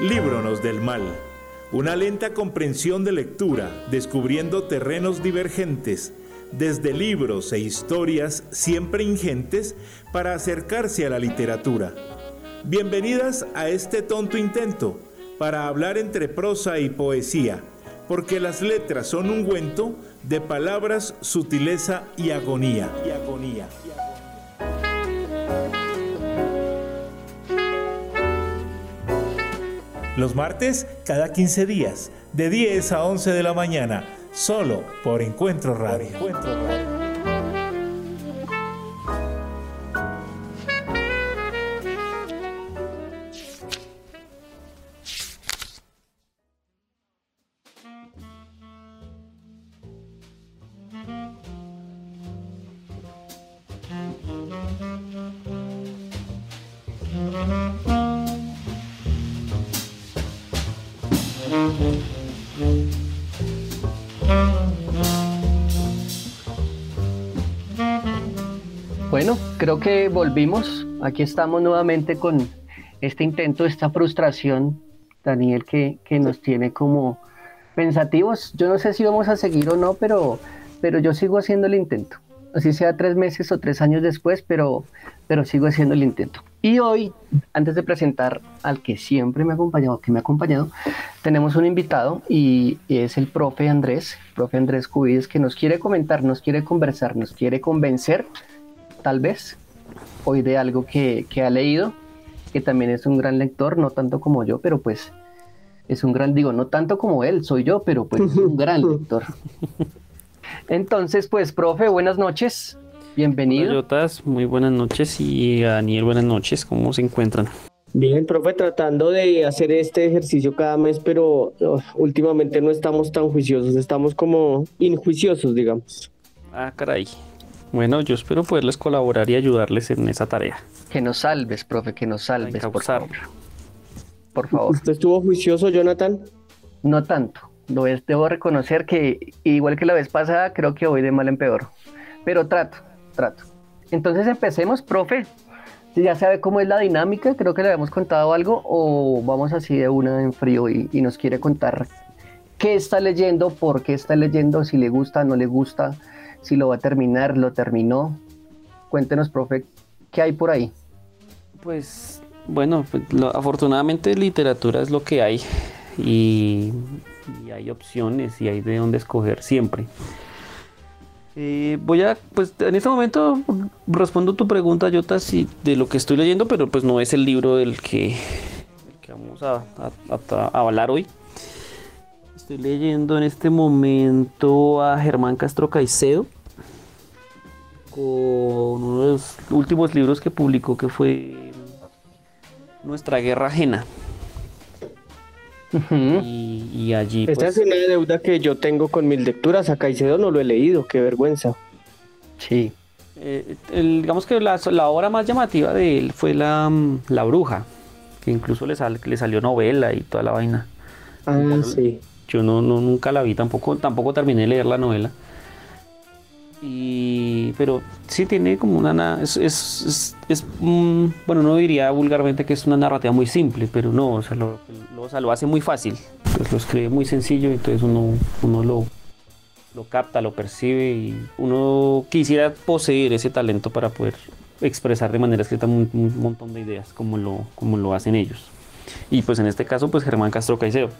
Líbronos del mal. Una lenta comprensión de lectura, descubriendo terrenos divergentes, desde libros e historias siempre ingentes para acercarse a la literatura. Bienvenidas a este tonto intento para hablar entre prosa y poesía, porque las letras son un ungüento de palabras, sutileza y agonía. Y agonía. Los martes, cada 15 días, de 10 a 11 de la mañana, solo por Encuentro Radio. Encuentro Radio. Creo que volvimos. Aquí estamos nuevamente con este intento, esta frustración, Daniel, que, que, nos tiene como pensativos. Yo no sé si vamos a seguir o no, pero, pero yo sigo haciendo el intento. Así sea tres meses o tres años después, pero, pero sigo haciendo el intento. Y hoy, antes de presentar al que siempre me ha acompañado, que me ha acompañado, tenemos un invitado y, es el profe Andrés, profe Andrés Cubides, que nos quiere comentar, nos quiere conversar, nos quiere convencer tal vez, hoy de algo que, ha leído, que también es un gran lector, no tanto como yo, pero pues es un gran, digo, no tanto como él, soy yo, pero pues es un gran lector. Entonces, pues, profe, buenas noches, bienvenido. Hola, muy buenas noches y Daniel, buenas noches, ¿cómo se encuentran? Bien, profe, tratando de hacer este ejercicio cada mes, pero oh, últimamente no estamos tan juiciosos, estamos como injuiciosos, digamos. Ah, caray. Bueno, yo espero poderles colaborar y ayudarles en esa tarea. Que nos salves, profe, que nos salves, por favor. Por favor. ¿Usted estuvo juicioso, Jonathan? No tanto. Lo es, debo reconocer que, igual que la vez pasada, creo que voy de mal en peor. Pero trato, trato. Entonces empecemos, profe. Si ya sabe cómo es la dinámica, creo que le habíamos contado algo, o vamos así de una en frío y, y nos quiere contar qué está leyendo, por qué está leyendo, si le gusta, no le gusta, si lo va a terminar, lo terminó. Cuéntenos, profe, ¿qué hay por ahí? Pues bueno, pues, afortunadamente literatura es lo que hay y, hay opciones y hay de dónde escoger siempre. Eh, voy a, pues en este momento respondo tu pregunta, Jota, si de lo que estoy leyendo, pero pues no es el libro del que, vamos a, a hablar hoy. Estoy leyendo en este momento a Germán Castro Caicedo con uno de los últimos libros que publicó que fue Nuestra Guerra Ajena. y, allí... Esta pues, es una deuda que yo tengo con mis lecturas. A Caicedo no lo he leído, qué vergüenza. Sí. Eh, digamos que la, obra más llamativa de él fue La, la Bruja, que incluso le, le salió novela y toda la vaina. Ah, sí. Yo no, nunca la vi, tampoco, tampoco terminé de leer la novela. Y, pero sí tiene como una... Es, es, es, bueno, no diría vulgarmente que es una narrativa muy simple, pero no, o sea, lo, lo, hace muy fácil. Pues lo escribe muy sencillo, entonces uno, uno lo, lo capta, lo percibe y uno quisiera poseer ese talento para poder expresar de manera escrita un, un, montón de ideas como lo, como lo hacen ellos. Y pues en este caso, pues Germán Castro Caicedo.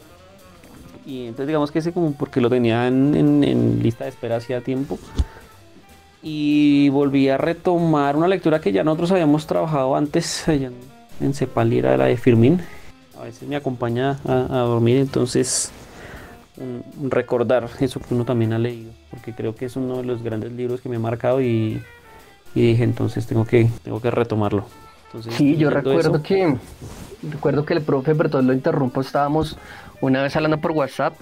Y entonces digamos que ese como porque lo tenía en, lista de espera hacía tiempo. Y volví a retomar una lectura que ya nosotros habíamos trabajado antes allá en, Cepal, era la de Firmin. A veces me acompaña a, dormir, entonces recordar eso que uno también ha leído, porque creo que es uno de los grandes libros que me ha marcado y, dije entonces tengo que, tengo que retomarlo. sí, yo recuerdo que recuerdo que el profe, perdón lo interrumpo, estábamos una vez hablando por WhatsApp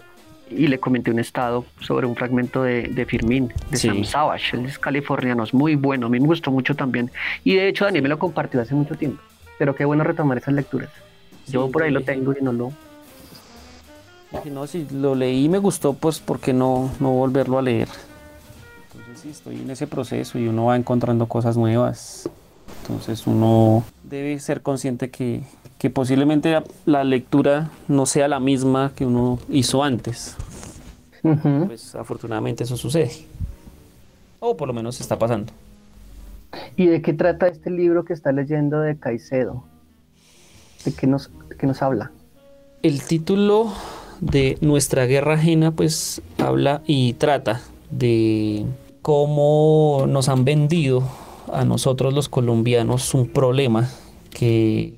y le comenté un estado sobre un fragmento de, de Firmin, de Sam Savage, él es californiano, es muy bueno, a mí me gustó mucho también. Y de hecho Daniel me lo compartió hace mucho tiempo, pero qué bueno retomar esas lecturas. Yo por ahí lo tengo y no lo... No, si lo leí y me gustó, pues ¿por qué no, no volverlo a leer? Entonces sí, estoy en ese proceso y uno va encontrando cosas nuevas. Entonces uno debe ser consciente que, que posiblemente la lectura no sea la misma que uno hizo antes. Pues afortunadamente eso sucede. O por lo menos está pasando. ¿Y de qué trata este libro que está leyendo de Caicedo? ¿De qué nos, de qué nos habla? El título de Nuestra Guerra Ajena pues habla y trata de cómo nos han vendido a nosotros los colombianos un problema que,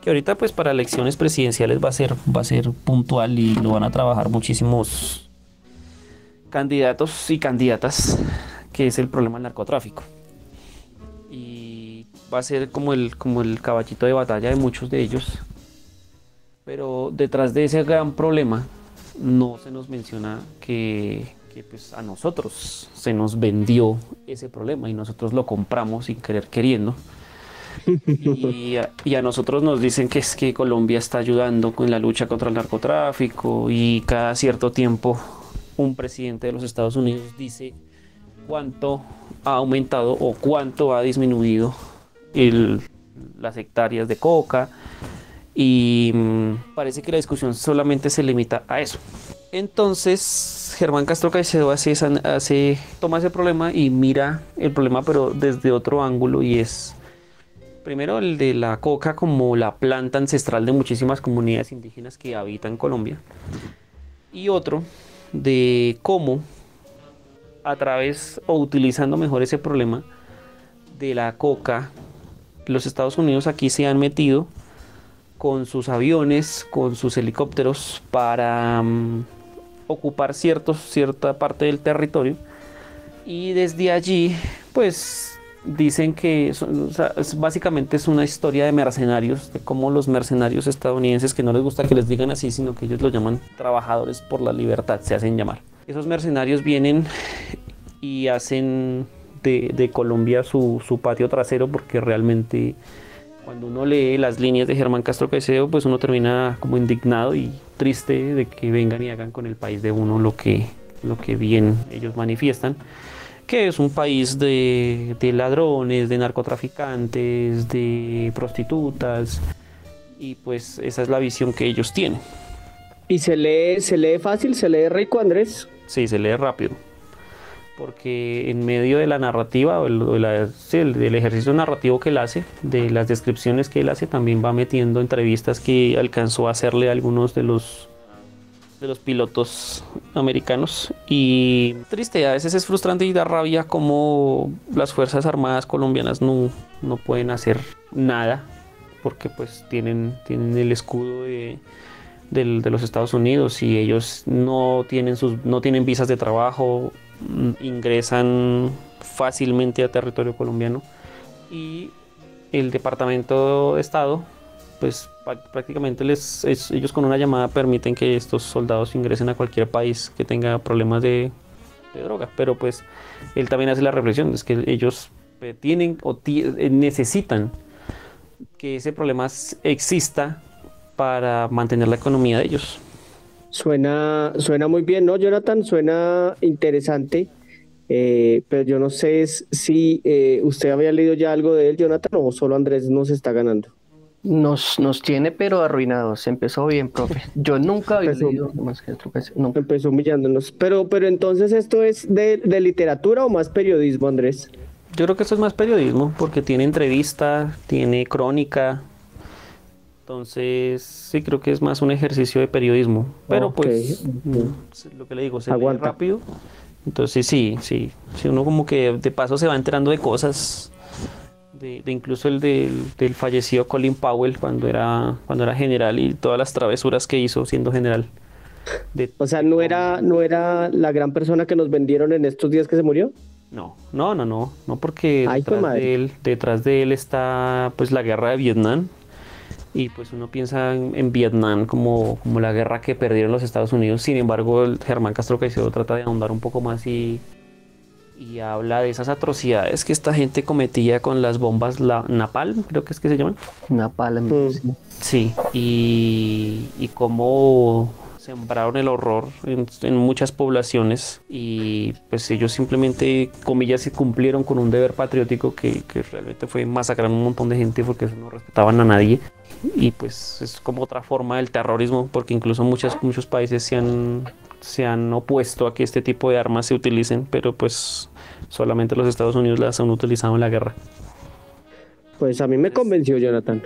que ahorita pues para elecciones presidenciales va a ser va a ser puntual y lo van a trabajar muchísimos candidatos y candidatas que es el problema del narcotráfico. Y va a ser como el como el caballito de batalla de muchos de ellos. Pero detrás de ese gran problema no se nos menciona que, pues a nosotros se nos vendió ese problema y nosotros lo compramos sin querer queriendo. Y a, nosotros nos dicen que es que Colombia está ayudando con la lucha contra el narcotráfico y cada cierto tiempo un presidente de los Estados Unidos dice cuánto ha aumentado o cuánto ha disminuido las hectáreas de coca y mm, parece que la discusión solamente se limita a eso. Entonces, Germán Castro Caicedo hace, hace, toma ese problema y mira el problema, pero desde otro ángulo, y es primero el de la coca como la planta ancestral de muchísimas comunidades indígenas que habitan Colombia, y otro de cómo a través o utilizando mejor ese problema de la coca, los Estados Unidos aquí se han metido con sus aviones, con sus helicópteros para mm, ocupar ciertos, cierta parte del territorio. Y desde allí, pues dicen que básicamente es una historia de mercenarios, de cómo los mercenarios estadounidenses, que no les gusta que les digan así, sino que ellos lo llaman trabajadores por la libertad, se hacen llamar. Esos mercenarios vienen y hacen de, Colombia su, su patio trasero porque realmente cuando uno lee las líneas de Germán Castro Caicedo, pues uno termina como indignado y triste de que vengan y hagan con el país de uno lo que, lo que bien ellos manifiestan, que es un país de, ladrones, de narcotraficantes, de prostitutas, y pues esa es la visión que ellos tienen. ¿Y se lee, se lee fácil, se lee rico, Andrés? Sí, se lee rápido porque en medio de la narrativa, o el, ejercicio narrativo que él hace, de las descripciones que él hace, también va metiendo entrevistas que alcanzó a hacerle a algunos de los de los pilotos americanos. Y triste, a veces es frustrante y da rabia como las Fuerzas Armadas colombianas no, no pueden hacer nada porque pues tienen, tienen el escudo de, de, los Estados Unidos y ellos no tienen, sus, no tienen visas de trabajo, Mm, ingresan fácilmente a territorio colombiano y el Departamento de Estado pues prácticamente les, ellos con una llamada permiten que estos soldados ingresen a cualquier país que tenga problemas de, droga. Pero pues él también hace la reflexión, es que ellos eh, tienen o eh, necesitan que ese problema exista para mantener la economía de ellos. Suena, suena muy bien, ¿no, Jonathan? Suena interesante. Eh, pero yo no sé si eh, usted había leído ya algo de él, Jonathan, o solo Andrés nos está ganando. Nos, nos tiene pero arruinados. Empezó bien, profe. Yo nunca había leído más que nunca. Empezó humillándonos. Pero, pero entonces, ¿esto es de, de, literatura o más periodismo, Andrés? Yo creo que esto es más periodismo, porque tiene entrevista, tiene crónica, entonces, sí creo que es más un ejercicio de periodismo. Pero pues, mm, lo que le digo, se ve rápido. Entonces, sí, sí. Si uno como que de paso se va enterando de cosas, de, incluso el del, fallecido Colin Powell cuando era, cuando era general y todas las travesuras que hizo siendo general. o sea, ¿no era, ¿no era la gran persona que nos vendieron en estos días que se murió? No, no, no, no, no porque detrás, de él, detrás de él está pues la guerra de Vietnam, y pues uno piensa en, Vietnam como, como, la guerra que perdieron los Estados Unidos. Sin embargo, el Germán Castro Caicedo trata de ahondar un poco más y, y habla de esas atrocidades que esta gente cometía con las bombas la, Napalm, creo que es que se llaman. Napalm, mm. sí. y, y cómo sembraron el horror en, muchas poblaciones y pues ellos simplemente, comillas, cumplieron con un deber patriótico que, que realmente fue masacrar a un montón de gente porque no respetaban a nadie y pues es como otra forma del terrorismo porque incluso muchas, muchos países se han, se han opuesto a que este tipo de armas se utilicen, pero pues solamente los Estados Unidos las han utilizado en la guerra. Pues a mí me convenció Jonathan.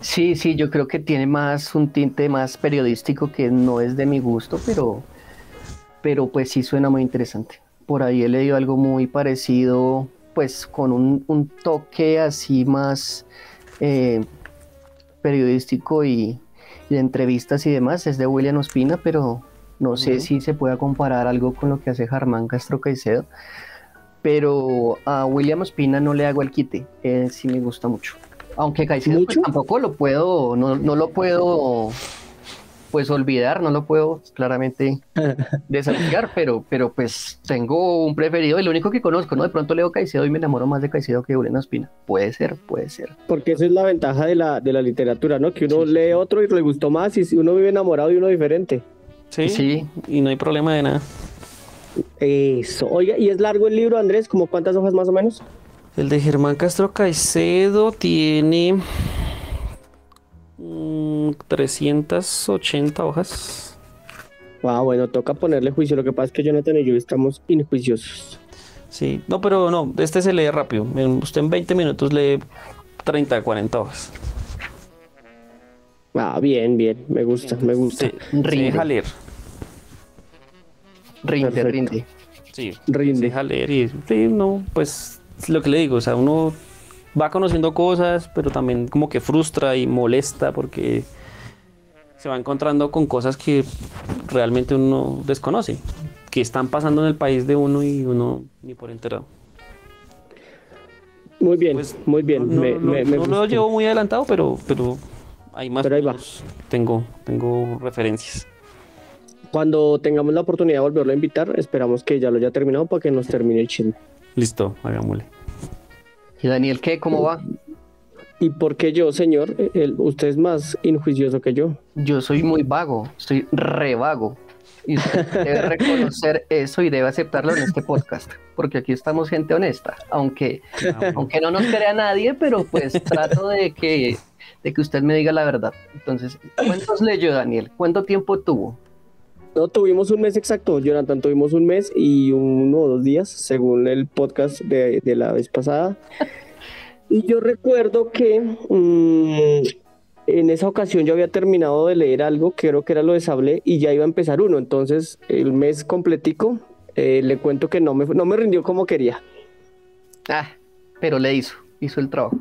Sí, sí, yo creo que tiene más un tinte más periodístico que no es de mi gusto, pero, pero pues sí suena muy interesante. Por ahí he leído algo muy parecido, pues con un, toque así más eh, periodístico y, de entrevistas y demás. Es de William Ospina, pero no sé si se pueda comparar algo con lo que hace Germán Castro Caicedo. Pero a William Ospina no le hago el quite, eh, sí me gusta mucho. Aunque Caicedo pues, tampoco lo puedo, no, no lo puedo pues olvidar, no lo puedo claramente desafiar, pero, pero pues tengo un preferido y lo único que conozco, ¿no? De pronto leo Caicedo y me enamoro más de Caicedo que de Julián Espina. Puede ser, puede ser. Porque esa es la ventaja de la, de la literatura, ¿no? Que uno lee otro y le gustó más y uno vive enamorado de uno diferente. Sí, sí. Y no hay problema de nada. Eso. Oiga, ¿y es largo el libro, Andrés? ¿Como cuántas hojas más o menos? El de Germán Castro Caicedo tiene 380 mm, hojas. Ah, bueno, toca ponerle juicio. Lo que pasa es que Jonathan y yo estamos injuiciosos. Sí, no, pero no, este se lee rápido. Usted en 20 minutos lee 30, 40 hojas. Ah, bien, bien, me gusta, me gusta. Sí, deja leer. Rinde, rinde. Sí, rinde. deja leer y sí, no, pues lo que le digo, o sea, uno va conociendo cosas, pero también como que frustra y molesta porque se va encontrando con cosas que realmente uno desconoce, que están pasando en el país de uno y uno ni por enterado. Muy bien, pues, muy bien. No, me, lo llevo muy adelantado, pero, pero hay más. Pero ahí va. Tengo, tengo referencias. Cuando tengamos la oportunidad de volverlo a invitar, esperamos que ya lo haya terminado para que nos termine el chisme. Listo, hagámosle. ¿Y Daniel qué? ¿Cómo va? ¿Y por qué yo, señor? usted es más injuicioso que yo. Yo soy muy vago, soy re vago. Y usted debe reconocer eso y debe aceptarlo en este podcast, porque aquí estamos gente honesta, aunque, aunque no nos crea nadie, pero pues trato de que, de que usted me diga la verdad. Entonces, ¿cuántos leyó Daniel? ¿Cuánto tiempo tuvo? No, tuvimos un mes exacto, Jonathan, tuvimos un mes y uno o dos días, según el podcast de, la vez pasada. Y yo recuerdo que mm, en esa ocasión yo había terminado de leer algo, creo que era lo de Sable, y ya iba a empezar uno. Entonces, el mes completico, eh, le cuento que no me, no me rindió como quería. Ah, pero le hizo, hizo el trabajo.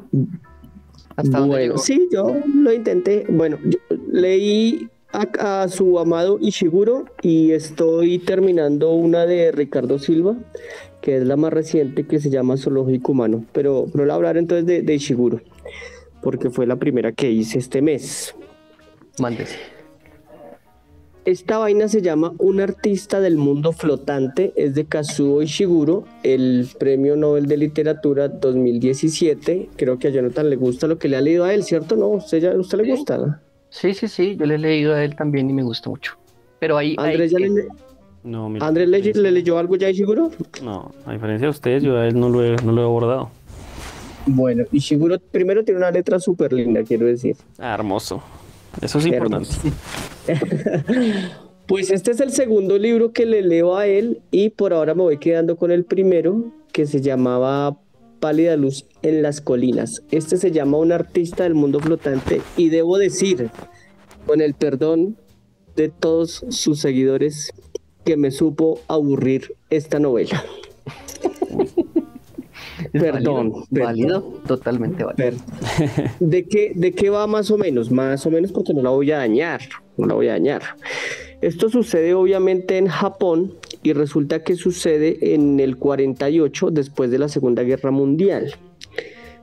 ¿Hasta bueno, sí, yo lo intenté. Bueno, yo leí a, su amado Ishiguro y estoy terminando una de Ricardo Silva, que es la más reciente, que se llama Zoológico Humano. Pero, pero voy a hablar entonces de, de, Ishiguro, porque fue la primera que hice este mes. Mándese. Esta vaina se llama Un artista del mundo flotante, es de Kazuo Ishiguro, el premio Nobel de Literatura 2017. Creo que a Jonathan le gusta lo que le ha leído a él, ¿cierto? ¿No? ¿Usted, ya, usted le gusta? Sí, sí, sí, yo le he leído a él también y me gusta mucho. Pero ahí... Andrés, ya le... No, ¿Andrés le, leyó algo ya seguro? No, a diferencia de ustedes, yo a él no lo he, no lo he abordado. Bueno, y seguro primero tiene una letra súper linda, quiero decir. Ah, hermoso. Eso es importante. pues este es el segundo libro que le leo a él y por ahora me voy quedando con el primero que se llamaba Pálida Luz en las Colinas. Este se llama Un artista del mundo flotante y debo decir, con el perdón de todos sus seguidores, que me supo aburrir esta novela. Perdón, válido, totalmente válido. ¿De qué, ¿De qué va más o menos? Más o menos porque no la voy a dañar, no la voy a dañar. Esto sucede obviamente en Japón y resulta que sucede en el 48 después de la Segunda Guerra Mundial.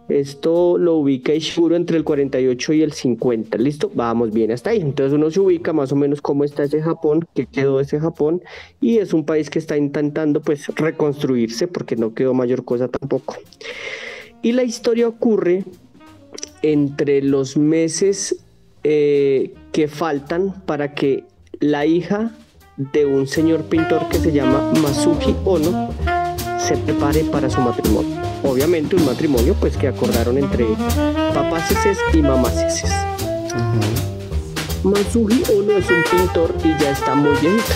Esto lo ubica Ishiguro entre el 48 y el 50. ¿Listo? Vamos bien hasta ahí. Entonces uno se ubica más o menos cómo está ese Japón, qué quedó ese Japón. Y es un país que está intentando pues reconstruirse porque no quedó mayor cosa tampoco. Y la historia ocurre entre los meses eh, que faltan para que la hija de un señor pintor que se llama Masuki Ono se prepare para su matrimonio. Obviamente un matrimonio pues que acordaron entre papás y mamás Masuki Ono es un pintor y ya está muy viejito.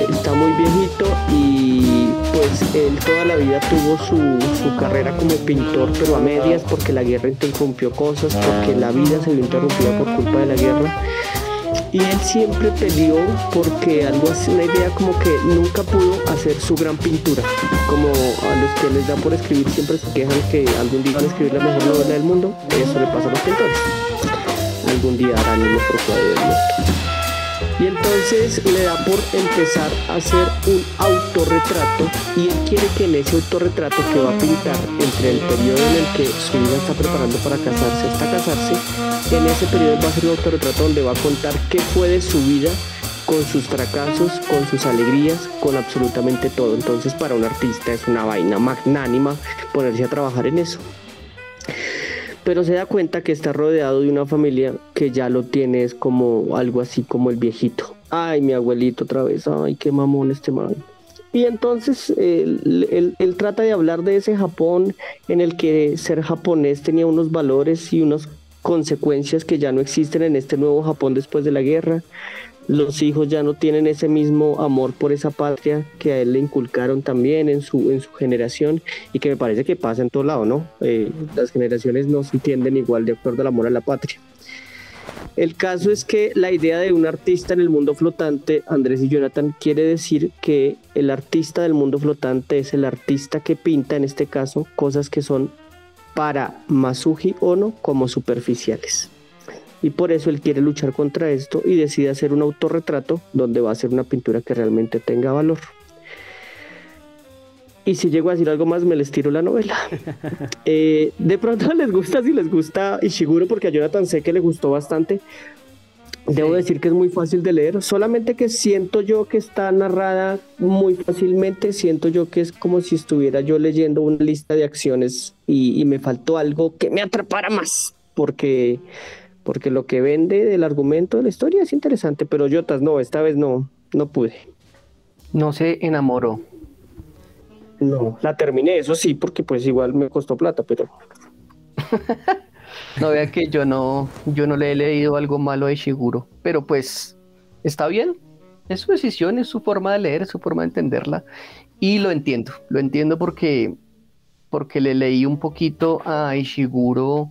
Está muy viejito y pues él toda la vida tuvo su, su carrera como pintor pero a medias porque la guerra interrumpió cosas, porque la vida se vio interrumpida por culpa de la guerra y él siempre peleó porque algo así, una idea como que nunca pudo hacer su gran pintura. Como a los que les da por escribir siempre se quejan que algún día van a escribir la mejor novela del mundo, eso le pasa a los pintores. Algún día harán mejor cuadro del mundo. Y entonces le da por empezar a hacer un autorretrato y él quiere que en ese autorretrato que va a pintar entre el periodo en el que su hija está preparando para casarse hasta casarse, en ese periodo va a hacer un autorretrato donde va a contar qué fue de su vida con sus fracasos, con sus alegrías, con absolutamente todo. Entonces para un artista es una vaina magnánima ponerse a trabajar en eso pero se da cuenta que está rodeado de una familia que ya lo tiene es como algo así como el viejito. Ay, mi abuelito otra vez, ay, qué mamón este man. Y entonces él, trata de hablar de ese Japón en el que ser japonés tenía unos valores y unas consecuencias que ya no existen en este nuevo Japón después de la guerra los hijos ya no tienen ese mismo amor por esa patria que a él le inculcaron también en su, en su generación y que me parece que pasa en todo lado, ¿no? Eh, las generaciones no se entienden igual de acuerdo al amor a la patria. El caso es que la idea de un artista en el mundo flotante, Andrés y Jonathan, quiere decir que el artista del mundo flotante es el artista que pinta, en este caso, cosas que son para Masuji Ono como superficiales y por eso él quiere luchar contra esto y decide hacer un autorretrato donde va a hacer una pintura que realmente tenga valor. Y si llego a decir algo más, me les tiro la novela. Eh, de pronto les gusta, si les gusta Ishiguro, porque a Jonathan sé que le gustó bastante. Debo decir que es muy fácil de leer, solamente que siento yo que está narrada muy fácilmente, siento yo que es como si estuviera yo leyendo una lista de acciones y, y me faltó algo que me atrapara más, porque porque lo que vende del argumento de la historia es interesante, pero Jotas no, esta vez no, no pude. No se enamoró. No, la terminé, eso sí, porque pues igual me costó plata, pero... no vea que yo no, yo no le he leído algo malo de Shiguro, pero pues está bien, es su decisión, es su forma de leer, es su forma de entenderla y lo entiendo, lo entiendo porque porque le leí un poquito a Ishiguro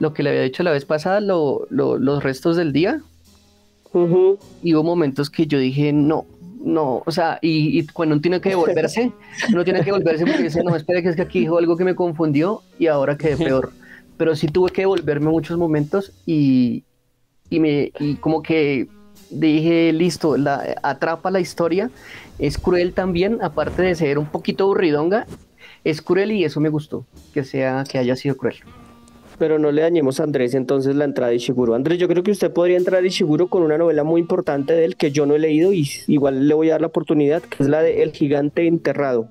lo que le había dicho la vez pasada, los restos del día. Y hubo momentos que yo dije, no, no, o sea, y, cuando uno tiene que devolverse, uno tiene que devolverse porque dice, no, espera, que es que aquí dijo algo que me confundió y ahora quedé peor. Pero sí tuve que devolverme muchos momentos y, y, me, y como que dije, listo, la, atrapa la historia, es cruel también, aparte de ser un poquito aburridonga, es cruel y eso me gustó, que sea, que haya sido cruel pero no le dañemos a Andrés entonces la entrada de Ishiguro. Andrés, yo creo que usted podría entrar a Ishiguro con una novela muy importante de él que yo no he leído y igual le voy a dar la oportunidad, que es la de El gigante enterrado.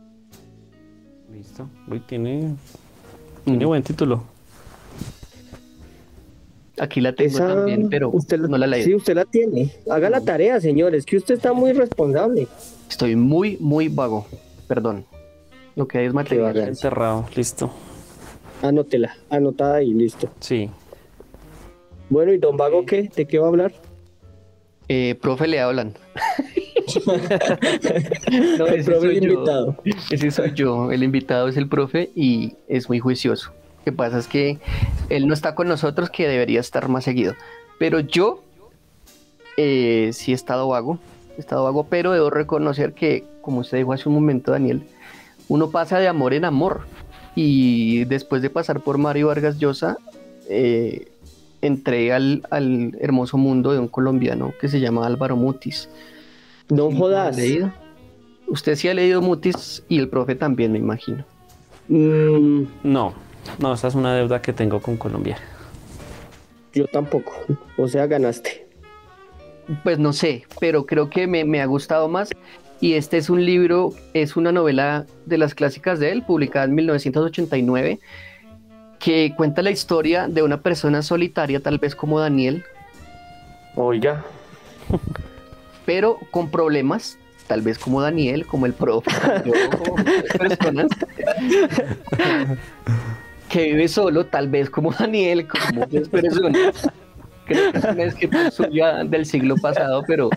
Listo, Uy, tiene, tiene mm. buen título. Aquí la tengo también, pero usted no la leí. Sí, usted la tiene. Haga la tarea, señores, que usted está muy responsable. Estoy muy, muy vago. Perdón. Lo que hay es material. Enterrado, listo. Anótela, anotada y listo. Sí. Bueno, ¿y Don Vago qué? ¿De qué va a hablar? Eh, profe, le hablan. no, el profe es el invitado. Ese soy yo. El invitado es el profe y es muy juicioso. Lo que pasa es que él no está con nosotros, que debería estar más seguido. Pero yo eh, sí he estado vago. He estado vago, pero debo reconocer que, como usted dijo hace un momento, Daniel, uno pasa de amor en amor. Y después de pasar por Mario Vargas Llosa, eh, entré al, hermoso mundo de un colombiano que se llama Álvaro Mutis. No jodas. Leído? Usted sí ha leído Mutis y el profe también, me imagino. Mm, no, no, esa es una deuda que tengo con Colombia. Yo tampoco. O sea, ganaste. Pues no sé, pero creo que me, me ha gustado más y este es un libro, es una novela de las clásicas de él, publicada en 1989, que cuenta la historia de una persona solitaria, tal vez como Daniel, Oiga. Pero con problemas, tal vez como Daniel, como el profe, yo, personas que vive solo, tal vez como Daniel, como muchas personas. Creo que es una descripción del siglo pasado, pero,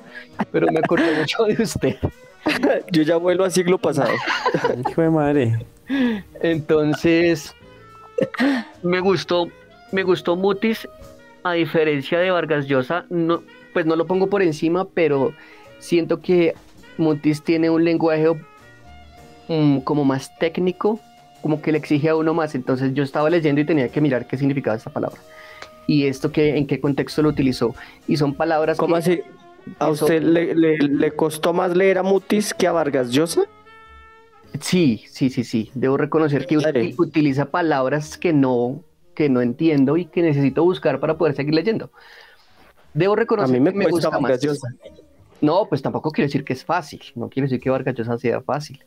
pero me acordé mucho de usted. Yo ya vuelvo al siglo pasado. Hijo de madre. Entonces, me gustó, me gustó Mutis, a diferencia de Vargas Llosa, no, pues no lo pongo por encima, pero siento que Mutis tiene un lenguaje mm, como más técnico, como que le exige a uno más. Entonces yo estaba leyendo y tenía que mirar qué significaba esta palabra. Y esto que, en qué contexto lo utilizó. Y son palabras ¿Cómo que- así? ¿A usted le, le- le costó más leer a Mutis que a Vargas Llosa? Sí, sí, sí, sí. Debo reconocer que utiliza palabras que no, que no entiendo y que necesito buscar para poder seguir leyendo. Debo A reconocer mí me que me gusta Vargas más. Llosa. No, pues tampoco quiero decir que es fácil. No quiero decir que Vargas Llosa sea fácil.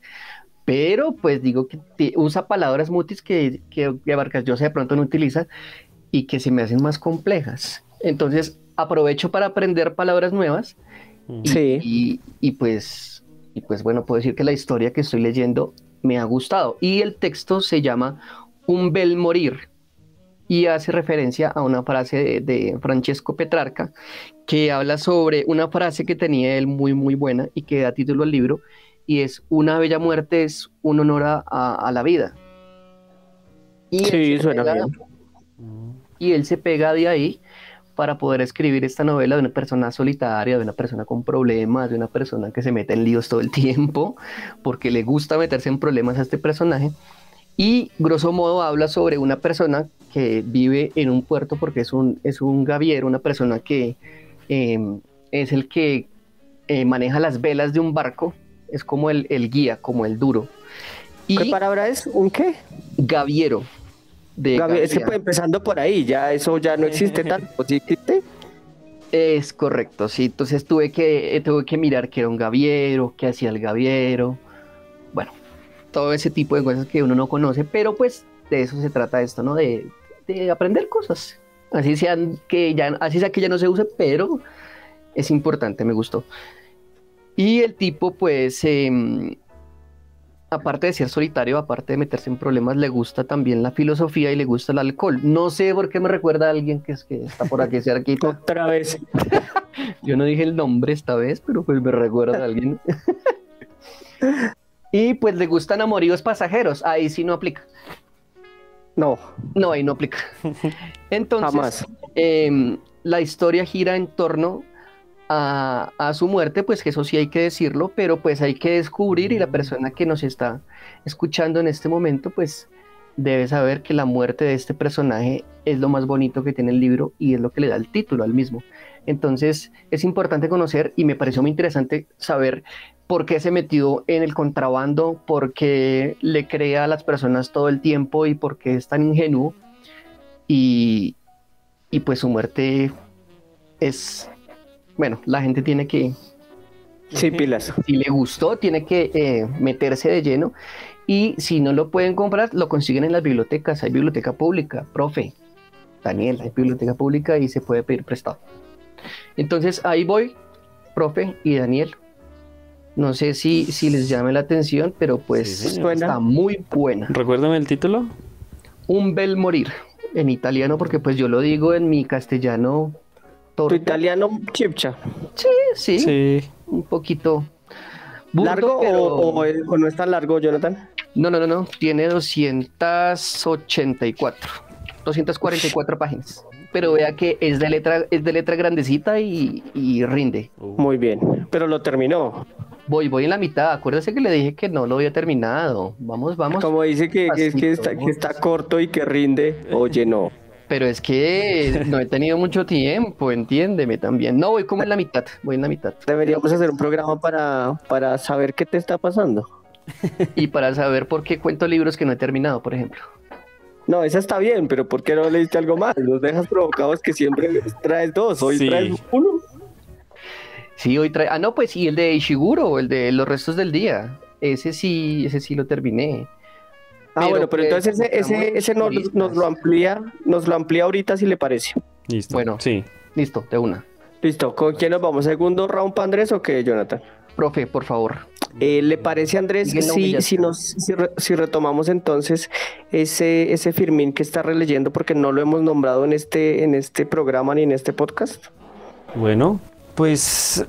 Pero pues digo que ti- usa palabras mutis que, que, que Vargas Llosa de pronto no utiliza y que se me hacen más complejas. Entonces aprovecho para aprender palabras nuevas y, Sí. y- y, pues, y pues bueno, puedo decir que la historia que estoy leyendo me ha gustado. Y el texto se llama Un bel morir y hace referencia a una frase de, de Francesco Petrarca que habla sobre una frase que tenía él muy muy buena y que da título al libro y es una bella muerte es un honor a, la vida. Y Sí, suena pega- bien. y él se pega de ahí para poder escribir esta novela de una persona solitaria, de una persona con problemas, de una persona que se mete en líos todo el tiempo, porque le gusta meterse en problemas a este personaje. Y grosso modo habla sobre una persona que vive en un puerto porque es un, es un gaviero, una persona que eh, es el que eh, maneja las velas de un barco, es como el, el guía, como el duro. Y ¿Qué palabra es? ¿Un qué? gaviero. De pues, empezando por ahí, ya eso ya no existe tanto. ¿Sí existe? Es correcto, sí. Entonces tuve que, eh, tuve que mirar qué era un gaviero, qué hacía el gaviero. Bueno, todo ese tipo de cosas que uno no conoce, pero pues de eso se trata esto, ¿no? De, de aprender cosas. Así sean que ya, así sea que ya no se use, pero es importante, me gustó. Y el tipo, pues, em, aparte de ser solitario, aparte de meterse en problemas, le gusta también la filosofía y le gusta el alcohol. No sé por qué me recuerda a alguien que es que está por aquí cerquita. Otra vez. Yo no dije el nombre esta vez, pero pues me recuerda a alguien. y pues le gustan amoríos pasajeros. Ahí sí no aplica. No, No, ahí no aplica. Entonces, jamás. em, la historia gira en torno a, su muerte, pues que eso sí hay que decirlo, pero pues hay que descubrir y la persona que nos está escuchando en este momento, pues debe saber que la muerte de este personaje es lo más bonito que tiene el libro y es lo que le da el título al mismo. Entonces es importante conocer y me pareció muy interesante saber por qué se metió en el contrabando, por qué le crea a las personas todo el tiempo y por qué es tan ingenuo. Y, y pues su muerte es, bueno, la gente tiene que, Sí, pilas. si le gustó, tiene que eh, meterse de lleno. Y si no lo pueden comprar, lo consiguen en las bibliotecas. Hay biblioteca pública, profe. Daniel, hay biblioteca pública y se puede pedir prestado. Entonces ahí voy, profe y Daniel. No sé si, si les llame la atención, pero pues Sí, está muy buena. Recuérdame el título. Un bel morir en italiano, porque pues yo lo digo en mi castellano. Tu italiano chipcha. Sí, Sí. un poquito. burdo, ¿Largo o- pero- o, o no es tan largo, Jonathan? No, no, no, no. Tiene 284. 244 páginas. Pero vea que es de letra, es de letra grandecita y, y rinde. Muy bien. Pero lo terminó. Voy, voy en la mitad. Acuérdese que le dije que no lo había terminado. Vamos, vamos. Como dice que, que, es que está, que está corto y que rinde. Oye, no. Pero es que no he tenido mucho tiempo, entiéndeme también. No, voy como en la mitad. Voy en la mitad. Deberíamos hacer un programa para, para saber qué te está pasando. Y para saber por qué cuento libros que no he terminado, por ejemplo. No, esa está bien, pero ¿por qué no leíste algo más? Los dejas provocados que siempre traes dos, hoy Sí. traes uno. Sí, hoy trae. Ah, no, pues sí, el de Ishiguro, el de Los restos del día. Ese sí, ese sí lo terminé. Ah, Pero, bueno, pero entonces ese, ese, ese nos, nos lo amplía, nos lo amplía ahorita si le parece. Listo. Bueno. Sí. Listo, de una. Listo, ¿con quién nos vamos? ¿Segundo round para Andrés o qué, Jonathan? Profe, por favor. Eh, ¿Le parece, Andrés, si, si, nos, si, re- si retomamos entonces ese, ese Firmín que está releyendo porque no lo hemos nombrado en este, en este programa ni en este podcast? Bueno, pues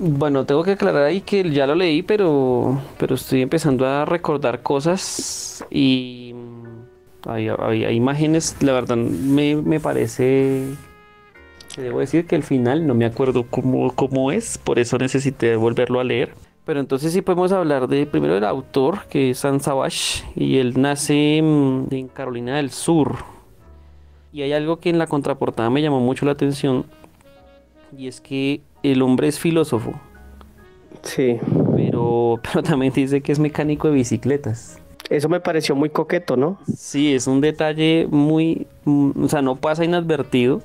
bueno, tengo que aclarar ahí que ya lo leí, pero, pero estoy empezando a recordar cosas y mm, hay, hay- imágenes, la verdad me, me parece, debo decir que el final no me acuerdo cómo, cómo es, por eso necesité volverlo a leer. Pero entonces sí podemos hablar de primero del autor, que es Sam Savage, y él nace mm, en Carolina del Sur. Y hay algo que en la contraportada me llamó mucho la atención, y es que el hombre es filósofo, Sí, pero, pero también dice que es mecánico de bicicletas. eso me pareció muy coqueto, ¿no? Sí, es un detalle muy, o sea, no pasa inadvertido.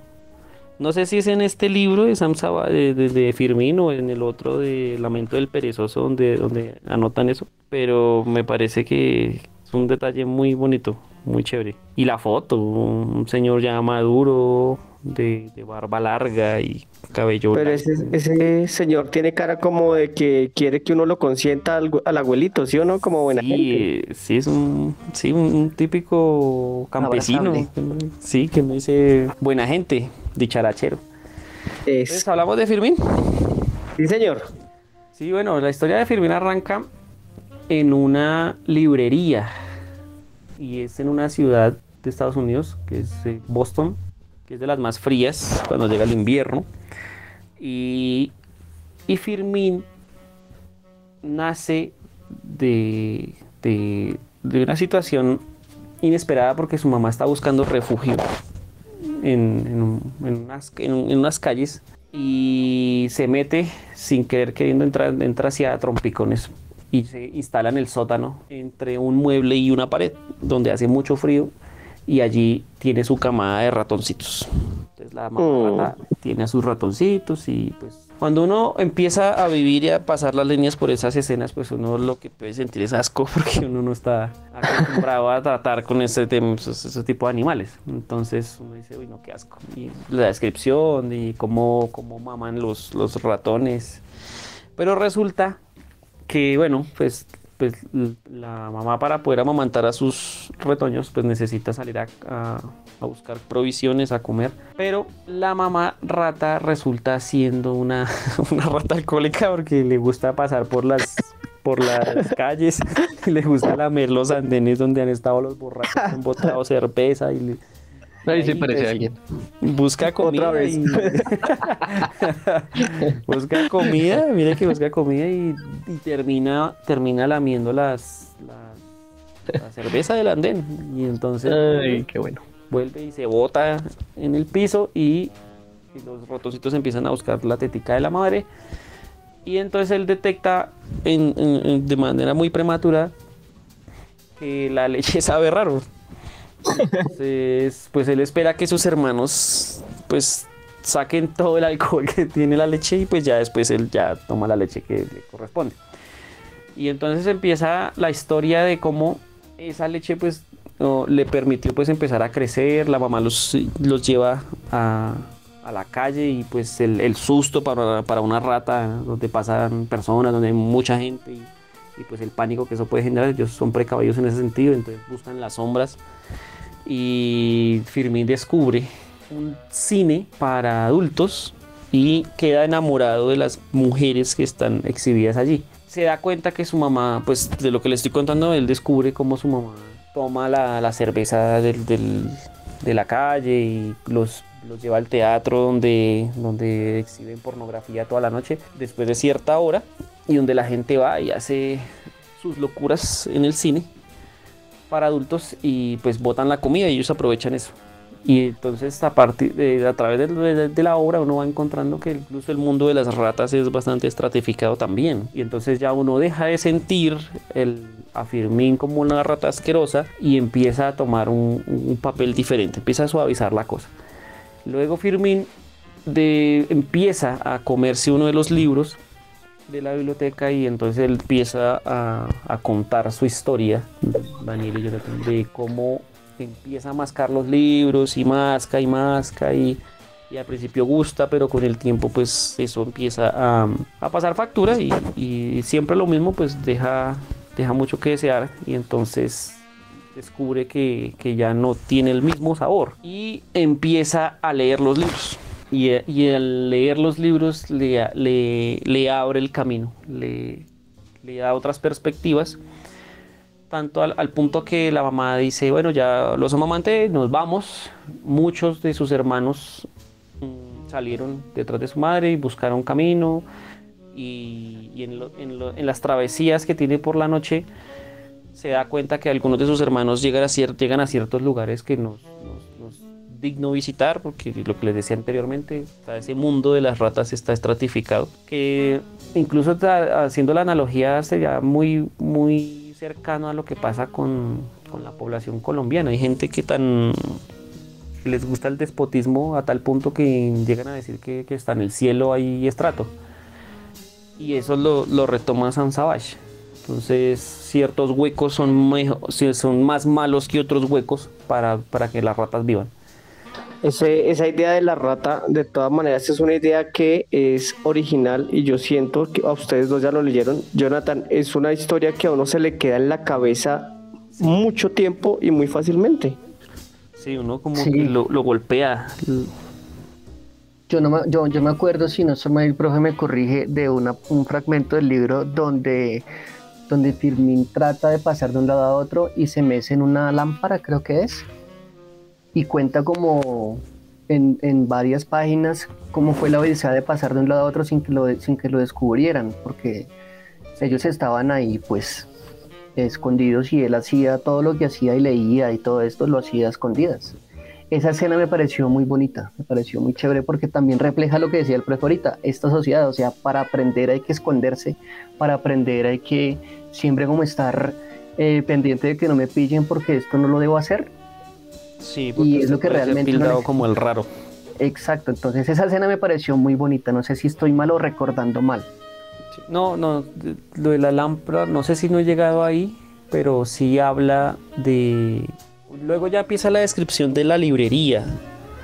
No sé si es en este libro de Sam Saba, de, de- de Firmín o en el otro de Lamento del Perezoso donde, donde anotan eso, pero me parece que es un detalle muy bonito, muy chévere. Y la foto, un señor ya maduro, de, de barba larga y cabello Pero ese, ese señor tiene cara como de que quiere que uno lo consienta al, al abuelito, ¿sí o no? Como buena gente. Sí, sí, es un, sí, un, típico campesino. Abrazable. Sí, que me dice buena gente, dicharachero. Es- Entonces, hablamos de Firmín. Sí, señor. Sí, bueno, la historia de Firmín arranca en una librería y es en una ciudad de Estados Unidos, que es eh, Boston, que es de las más frías cuando llega el invierno. Y, y Firmín nace de, de, una situación inesperada porque su mamá está buscando refugio en, en un- en unas, en un- en unas calles y se mete sin querer queriendo entrar, entra hacia trompicones y se instala en el sótano entre un mueble y una pared donde hace mucho frío y allí tiene su camada de ratoncitos. Entonces la mamá Oh. rata tiene a sus ratoncitos y pues cuando uno empieza a vivir y a pasar las líneas por esas escenas, pues uno lo que puede sentir es asco porque uno no está acostumbrado a tratar con ese, tem- esos- ese tipo de animales. Entonces uno dice, uy, no, qué asco. Y la descripción y cómo, cómo maman los, los ratones. Pero resulta que, bueno, pues, pues la mamá para poder amamantar a sus retoños, pues necesita salir a, a- a buscar provisiones, a comer. Pero la mamá rata resulta siendo una, una rata alcohólica porque le gusta pasar por las, por las calles, y le gusta lamer los andenes donde han estado los borrachos, han botado cerveza y le- Ahí se Ahí, parece pues, a alguien. Busca comida vez. y... busca comida, mire que busca comida y, y termina, termina lamiendo las, las- la cerveza del andén. Y entonces Ay, qué bueno. vuelve y se bota en el piso y, y los ratoncitos empiezan a buscar la tetica de la madre. Y entonces él detecta en- en- en- de manera muy prematura que la leche sabe raro. Entonces, pues él espera que sus hermanos pues saquen todo el alcohol que tiene la leche y pues ya después él ya toma la leche que le corresponde. Y entonces empieza la historia de cómo esa leche pues le permitió pues empezar a crecer, la mamá los, los lleva a, a la calle y pues el, el susto para, para una rata donde pasan personas, donde hay mucha gente y, y, pues el pánico que eso puede generar, ellos son precavidos en ese sentido, entonces buscan las sombras y Firmín descubre un cine para adultos y queda enamorado de las mujeres que están exhibidas allí. Se da cuenta que su mamá, pues de lo que le estoy contando, él descubre cómo su mamá toma la, la cerveza del- del- de la calle y los, los lleva al teatro donde, donde exhiben pornografía toda la noche después de cierta hora y donde la gente va y hace sus locuras en el cine para adultos y pues botan la comida y ellos aprovechan eso. Y entonces a, partir de, a través de, la obra uno va encontrando que incluso el mundo de las ratas es bastante estratificado también. Y entonces ya uno deja de sentir el a Firmín como una rata asquerosa y empieza a tomar un, un papel diferente, empieza a suavizar la cosa. Luego Firmín de, empieza a comerse uno de los libros de la biblioteca y entonces él empieza a, contar su historia, Daniel y Jonathan, de cómo empieza a mascar los libros y masca y masca y, y al principio gusta, pero con el tiempo pues eso empieza a, a pasar factura y, y, siempre lo mismo pues deja, deja mucho que desear y entonces descubre que, que, ya no tiene el mismo sabor y empieza a leer los libros. Y, y al leer los libros le, abre el camino, le, da otras perspectivas tanto al, punto que la mamá dice, bueno, ya los amamantes nos vamos. Muchos de sus hermanos Mm, salieron detrás de su madre y buscaron camino y, en, las travesías que tiene por la noche se da cuenta que algunos de sus hermanos llegan a, ciertos lugares que nos, digno visitar porque lo que les decía anteriormente ese mundo de las ratas está estratificado que incluso haciendo la analogía sería muy muy cercano a lo que pasa con, con la población colombiana hay gente que tan les gusta el despotismo a tal punto que llegan a decir que, que está en el cielo hay estrato. Y eso lo, lo retoma San Savage. Entonces ciertos huecos son, mejor, son más malos que otros huecos para, para que las ratas vivan. Ese, esa idea de la rata, de todas maneras, es una idea que es original y yo siento que a ustedes dos ya lo leyeron. Jonathan, es una historia que a uno se le queda en la cabeza mucho tiempo y muy fácilmente. Sí, uno como sí. que lo, lo, golpea. Yo, no me, yo, yo me acuerdo, si no se me el profe me corrige, de una, un fragmento del libro donde, donde Firmin trata de pasar de un lado a otro y se mece en una lámpara, creo que es, y cuenta como en, en varias páginas cómo fue la odisea de pasar de un lado a otro sin que lo, sin que lo descubrieran, porque ellos estaban ahí pues escondidos y él hacía todo lo que hacía y leía y todo esto lo hacía a escondidas. Esa escena me pareció muy bonita, me pareció muy chévere porque también refleja lo que decía el profe ahorita, esta sociedad, o sea, para aprender hay que esconderse, para aprender hay que siempre como estar eh, pendiente de que no me pillen porque esto no lo debo hacer. Sí, y es lo que realmente... No como el raro. Exacto, entonces esa escena me pareció muy bonita, no sé si estoy mal o recordando mal. No, no, lo de la lámpara, no sé si no he llegado ahí, pero sí habla de... Luego ya empieza la descripción de la librería.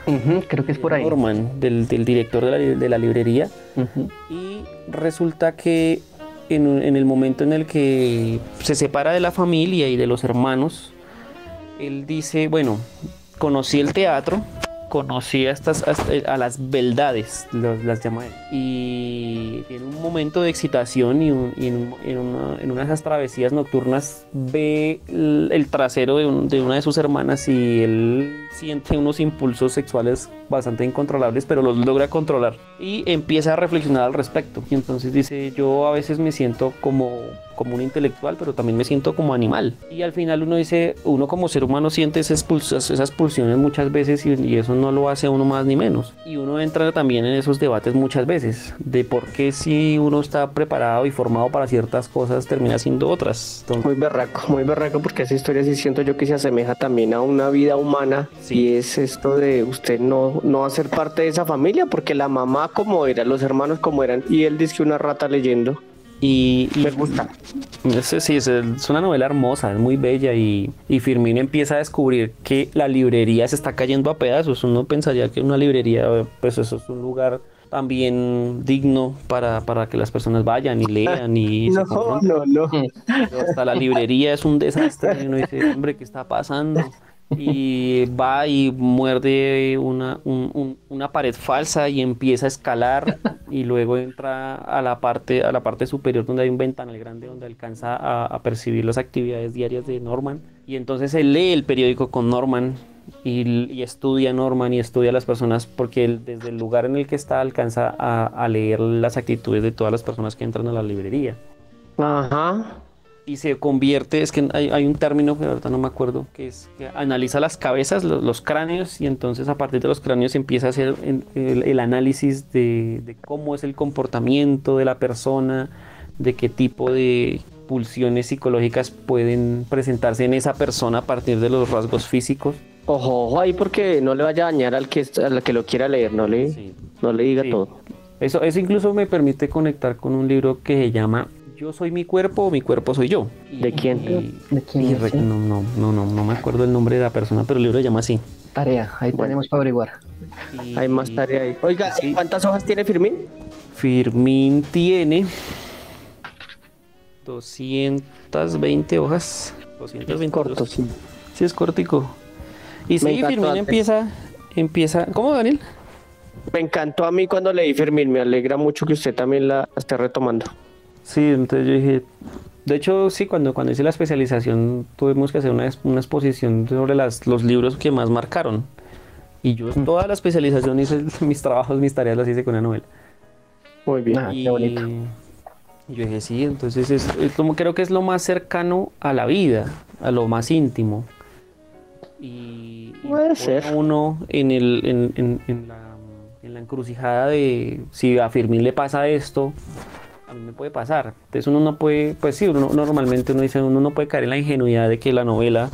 Uh -huh, creo que es por ahí. Norman, del, del director de la, de la librería. Uh -huh. Y resulta que en, en, el momento en el que se separa de la familia y de los hermanos, él dice, bueno, conocí el teatro, conocí a, estas, a, a las beldades, las, llama él. Y en un momento de excitación y, en, en, una, en, de esas travesías nocturnas ve el, el trasero de, un, de, una de sus hermanas y él siente unos impulsos sexuales bastante incontrolables, pero los logra controlar. Y empieza a reflexionar al respecto. Y entonces dice, yo a veces me siento como como un intelectual, pero también me siento como animal. Y al final uno dice, uno como ser humano siente esas, esas pulsiones muchas veces y, y, eso no lo hace uno más ni menos. Y uno entra también en esos debates muchas veces, de por qué si uno está preparado y formado para ciertas cosas termina siendo otras. Entonces... Muy berraco, muy berraco porque esa historia sí siento yo que se asemeja también a una vida humana sí. y es esto de usted no, no hacer parte de esa familia porque la mamá como era, los hermanos como eran y él dice que una rata leyendo. Y, y, me gusta. Sí, sí, es, es, una novela hermosa, es muy bella y, y, Firmín empieza a descubrir que la librería se está cayendo a pedazos. Uno pensaría que una librería, pues eso es un lugar también digno para, para que las personas vayan y lean y no, no, no, no. Hasta la librería es un desastre y uno dice, hombre, ¿qué está pasando? Y va y muerde una, un, un, una pared falsa y empieza a escalar y luego entra a la parte a la parte superior donde hay un ventanal grande donde alcanza a, percibir las actividades diarias de Norman y entonces él lee el periódico con Norman y, y, estudia Norman y estudia a las personas porque desde el lugar en el que está alcanza a, a leer las actitudes de todas las personas que entran a la librería. Ajá y se convierte, es que hay, hay, un término que ahorita no me acuerdo, que es que analiza las cabezas, los, los cráneos, y entonces a partir de los cráneos empieza a hacer el, el, el análisis de, de, cómo es el comportamiento de la persona, de qué tipo de pulsiones psicológicas pueden presentarse en esa persona a partir de los rasgos físicos. Ojo, ojo ahí porque no le vaya a dañar al que, al que lo quiera leer, no le, sí. no le diga sí. todo. Eso, eso incluso me permite conectar con un libro que se llama yo soy mi cuerpo o mi cuerpo soy yo. ¿De quién? Y, ¿De quién y, no, no, no, no, no me acuerdo el nombre de la persona, pero el libro se llama así. Tarea, ahí bueno. tenemos para averiguar. Hay más tarea ahí. Oiga, ¿cuántas hojas tiene Firmín? Firmín tiene 220 hojas. 220 corto, sí. Sí, es cortico. Y sí, Firmín empieza, empieza. ¿Cómo, Daniel? Me encantó a mí cuando leí Fermín, me alegra mucho que usted también la esté retomando. Sí, entonces yo dije, de hecho sí, cuando, cuando hice la especialización tuvimos que hacer una, una exposición sobre las, los libros que más marcaron. Y yo mm. toda la especialización hice mis trabajos, mis tareas las hice con una novela. Muy bien, ah, qué bonito. Y yo dije, sí, entonces es, como creo que es lo más cercano a la vida, a lo más íntimo. Y, Puede ser. Uno en, el, en, en la en la encrucijada de si a Firmín le pasa esto, a mí me puede pasar. Entonces uno no puede, pues sí, uno normalmente uno dice, uno no puede caer en la ingenuidad de que la novela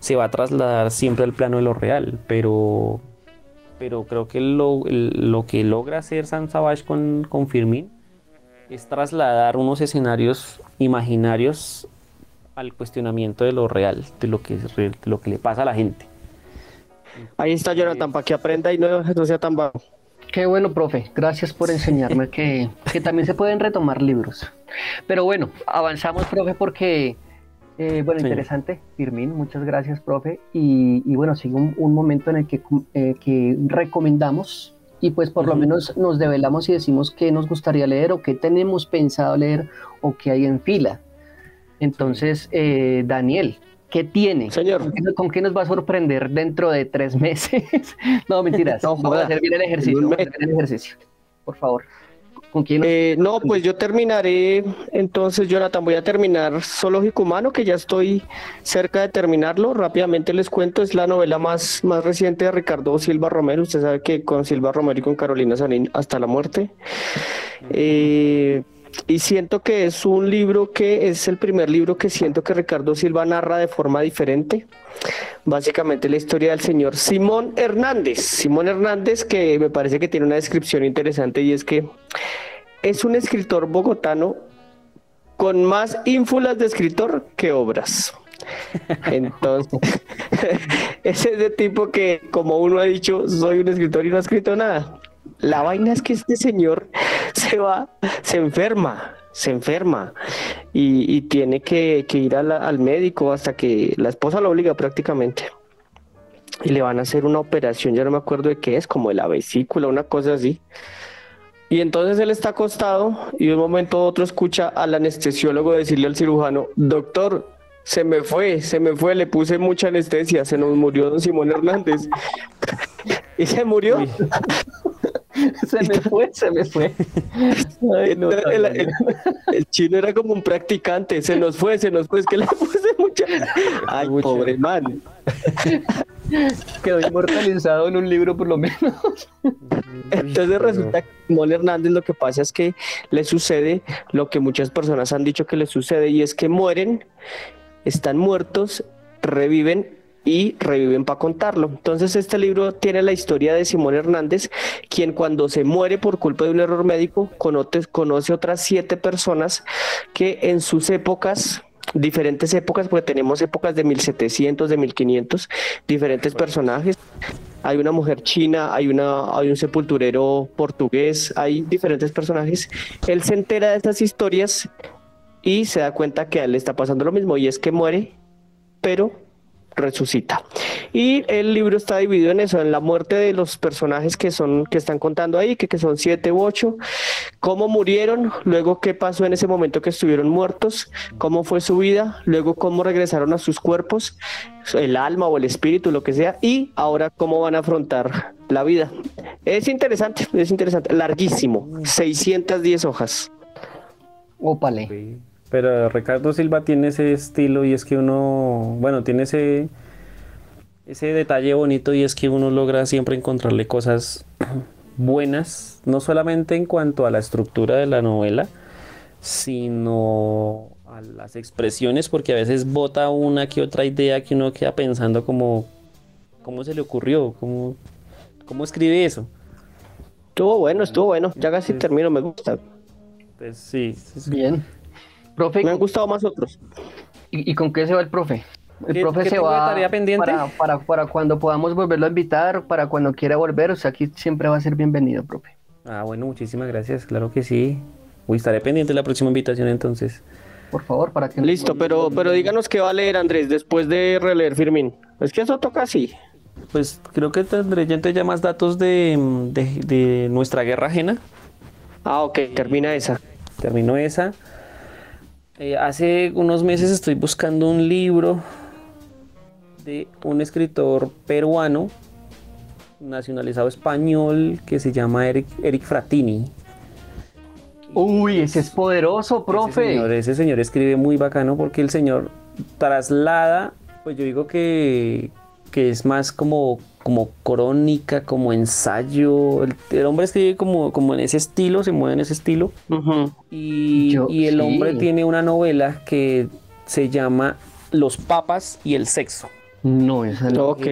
se va a trasladar siempre al plano de lo real, pero, pero creo que lo, lo que logra hacer San Savage con, con Firmín es trasladar unos escenarios imaginarios al cuestionamiento de lo real, de lo que, de lo que le pasa a la gente. Ahí está Jonathan, para que aprenda y no, no sea tan bajo. Qué bueno, profe. Gracias por enseñarme que, también se pueden retomar libros. Pero bueno, avanzamos, profe, porque, eh, bueno, interesante, Firmín, muchas gracias, profe. Y, bueno, sigue un, momento en el que, eh, que recomendamos y pues por lo menos nos develamos y decimos qué nos gustaría leer o qué tenemos pensado leer o qué hay en fila. Entonces, eh, Daniel, ¿Qué tiene? Señor. ¿Con qué, nos va a sorprender dentro de tres meses? no, mentiras. no, vamos a hacer bien el ejercicio. Vamos a hacer bien el ejercicio. Por favor. ¿Con quién? Eh, no, pues yo terminaré. Entonces, Jonathan, voy a terminar Zoológico Humano, que ya estoy cerca de terminarlo. Rápidamente les cuento, es la novela más, más reciente de Ricardo Silva Romero. Usted sabe que con Silva Romero y con Carolina Sanín hasta la muerte. Eh y siento que es un libro que es el primer libro que siento que Ricardo Silva narra de forma diferente. Básicamente la historia del señor Simón Hernández. Simón Hernández que me parece que tiene una descripción interesante y es que es un escritor bogotano con más ínfulas de escritor que obras. Entonces, ese es de tipo que, como uno ha dicho, soy un escritor y no ha escrito nada. La vaina es que este señor se va, se enferma, se enferma y, tiene que, ir al médico hasta que la esposa lo obliga prácticamente. Y le van a hacer una operación, ya no me acuerdo de qué es, como de la vesícula, una cosa así. Y entonces él está acostado y de un momento a otro escucha al anestesiólogo decirle al cirujano, doctor, se me fue, se me fue, le puse mucha anestesia, se nos murió don Simón Hernández. y se murió. se me fue, se me fue. el, chino era como un practicante, se nos fue, se nos fue, es que le puse mucha. Ay, pobre man. Quedó inmortalizado en un libro por lo menos. Entonces resulta que Simón Hernández lo que pasa es que le sucede lo que muchas personas han dicho que le sucede y es que mueren, están muertos, reviven y reviven para contarlo. Entonces este libro tiene la historia de Simón Hernández, quien cuando se muere por culpa de un error médico conoce, conoce otras siete personas que en sus épocas diferentes épocas, porque tenemos épocas de 1700, de 1500, diferentes personajes. Hay una mujer china, hay, una, hay un sepulturero portugués, hay diferentes personajes. Él se entera de estas historias y se da cuenta que a él le está pasando lo mismo y es que muere, pero resucita. Y el libro está dividido en eso, en la muerte de los personajes que son, que están contando ahí, que, que son siete u ocho, cómo murieron, luego qué pasó en ese momento que estuvieron muertos, cómo fue su vida, luego cómo regresaron a sus cuerpos, el alma o el espíritu, lo que sea, y ahora cómo van a afrontar la vida. Es interesante, es interesante, larguísimo, 610 hojas. Ópale. Pero Ricardo Silva tiene ese estilo y es que uno, bueno, tiene ese, ese detalle bonito y es que uno logra siempre encontrarle cosas buenas, no solamente en cuanto a la estructura de la novela, sino a las expresiones, porque a veces bota una que otra idea que uno queda pensando como, ¿cómo se le ocurrió? ¿Cómo, cómo escribe eso? Estuvo bueno, estuvo bueno. Ya casi termino, me gusta. Pues sí. Bien. Me han gustado más otros. ¿Y, con qué se va el profe? El ¿Qué- profe qué se va tarea pendiente? Para, para, para cuando podamos volverlo a invitar, para cuando quiera volver, o sea, aquí siempre va a ser bienvenido, profe. Ah, bueno, muchísimas gracias, claro que sí. Uy, estaré pendiente de la próxima invitación entonces. Por favor, para que... Listo, pero, pero díganos qué va a leer Andrés después de releer Firmín. Es que eso toca así. Pues creo que tendré ya más datos de, de, de nuestra guerra ajena. Ah, ok, termina esa. Terminó esa. Eh, hace unos meses estoy buscando un libro de un escritor peruano, nacionalizado español, que se llama Eric, Eric Fratini. Uy, ese es poderoso, Ese profe. señor, ese señor escribe muy bacano porque el señor traslada, pues yo digo que, que es más como, como crónica, como ensayo. El, el hombre escribe como, como en ese estilo, se mueve en ese estilo. Y, Yo- y el sí. hombre tiene una novela que se llama Los papas y el sexo. No, esa no. Ok.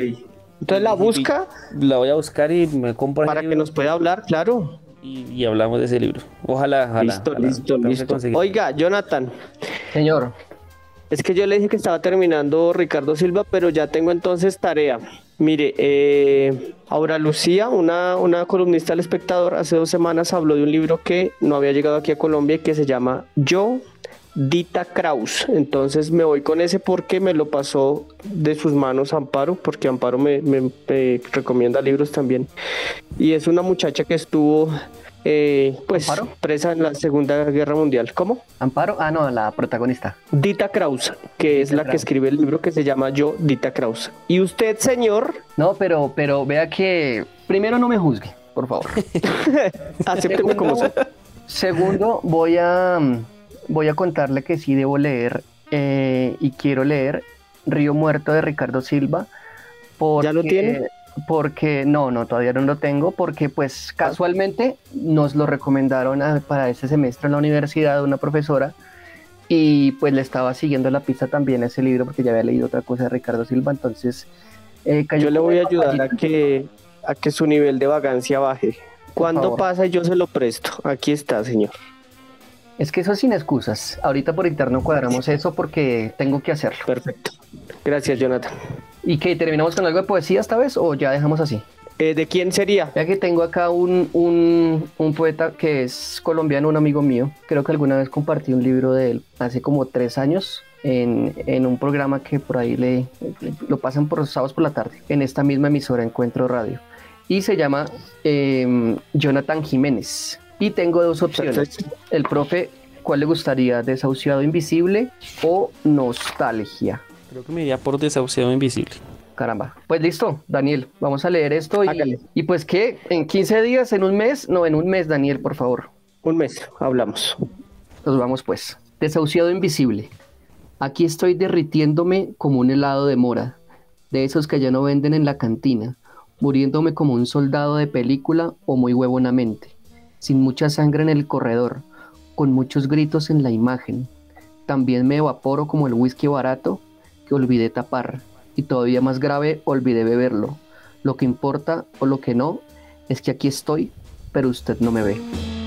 Entonces la busca La voy a buscar y me compro para que nos pueda hablar, claro. y, y hablamos de ese libro. Ojalá, ojalá. listo, ojalá. listo. Oiga, Jonathan, Señor, es que yo le dije que estaba terminando Ricardo Silva, pero ya tengo entonces tarea. Mire, eh, Aura Lucía, una, una columnista del espectador, hace dos semanas habló de un libro que no había llegado aquí a Colombia y que se llama Yo, Dita Kraus. Entonces me voy con ese porque me lo pasó de sus manos Amparo, porque Amparo me, recomienda libros también. Y es una muchacha que estuvo eh, pues ¿Amparo? presa en la Segunda Guerra Mundial. ¿Cómo? Amparo, ah, no, la protagonista. Dita Kraus, que es la que escribe el libro que se llama Yo, Dita Kraus. Y usted, señor, No, pero, pero vea que primero no me juzgue, por favor. acépteme como soy. Segundo, voy a voy a contarle que sí debo leer eh, y quiero leer Río Muerto de Ricardo Silva. Porque, ¿Ya lo tiene? Porque no, no, todavía no lo tengo, porque pues casualmente nos lo recomendaron a- para este semestre en la universidad una profesora y pues le estaba siguiendo la pista también a ese libro porque ya había leído otra cosa de Ricardo Silva, entonces eh, cayó Yo le voy a ayudar a que, a que su nivel de vagancia baje. Cuando pasa yo se lo presto. Aquí está, señor. Es que eso sin excusas. Ahorita por interno cuadramos eso porque tengo que hacerlo. Perfecto. Gracias, Jonathan. ¿Y que terminamos con algo de poesía esta vez o ya dejamos así? Eh, ¿De quién sería? Ya que tengo acá un, un, un poeta que es colombiano, un amigo mío. Creo que alguna vez compartí un libro de él hace como tres años en, en un programa que por ahí le, lo pasan por los sábados por la tarde, en esta misma emisora Encuentro Radio. Y se llama eh, Jonathan Jiménez. Y tengo dos opciones. Perfecto. El profe, ¿cuál le gustaría? ¿Desahuciado invisible o nostalgia? Creo que me iría por desahuciado invisible. Caramba. Pues listo, Daniel, vamos a leer esto y, Hágale. y pues qué, en 15 días, en un mes, no, en un mes, Daniel, por favor. Un mes, hablamos. Nos vamos pues. Desahuciado invisible. Aquí estoy derritiéndome como un helado de mora, de esos que ya no venden en la cantina, muriéndome como un soldado de película o muy huevonamente, sin mucha sangre en el corredor, con muchos gritos en la imagen. También me evaporo como el whisky barato olvidé tapar, y todavía más grave, olvidé beberlo. Lo que importa o lo que no es que aquí estoy, pero usted no me ve.